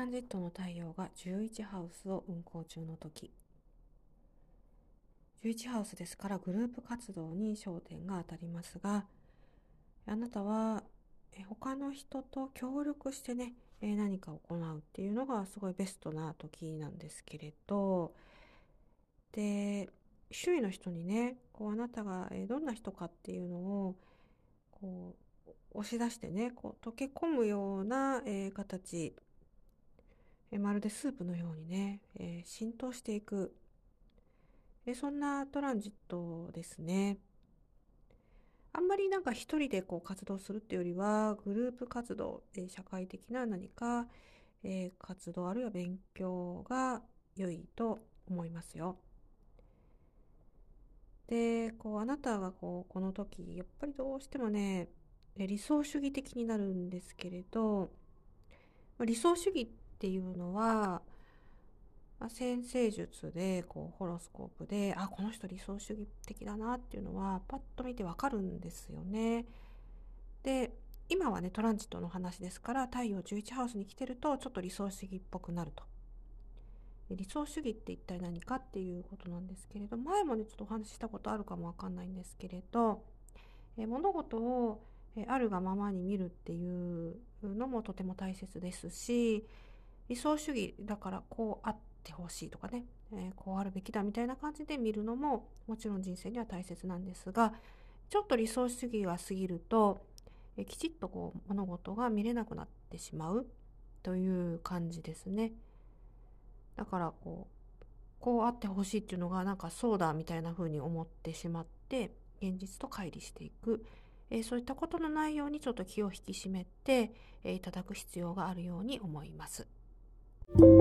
ランジットの太陽が11ハウスを運行中の時。11ハウスですからグループ活動に焦点が当たりますがあなたは他の人と協力してね何か行うっていうのがすごいベストな時なんですけれどで周囲の人にねこうあなたがどんな人かっていうのをこう押し出してねこう溶け込むような、え、形えまるでスープのようにね、えー、浸透していく、えそんなトランジットですね。あんまりなんか一人でこう活動するっていうよりはグループ活動、え社会的な何か、え活動あるいは勉強が良いと思いますよ。でこうあなたがこうこの時やっぱりどうしてもね理想主義的になるんですけれど理想主義っていうのはまあ、先生術でこうホロスコープであこの人理想主義的だなっていうのはパッと見てわかるんですよね。で今はねトランジットの話ですから太陽11ハウスに来てるとちょっと理想主義っぽくなると。理想主義って一体何かっていうことなんですけれど前もねちょっとお話ししたことあるかもわかんないんですけれどえ物事をえあるがままに見るっていうのもとても大切ですし理想主義だからこうあってほしいとかね、えー、こうあるべきだみたいな感じで見るのももちろん人生には大切なんですがちょっと理想主義が過ぎると、えー、きちっとこう物事が見れなくなってしまうという感じですね。だからこうこうあってほしいっていうのがなんかそうだみたいな風に思ってしまって現実と乖離していく、えー、そういったことのないようにちょっと気を引き締めて、えー、いただく必要があるように思います。thank you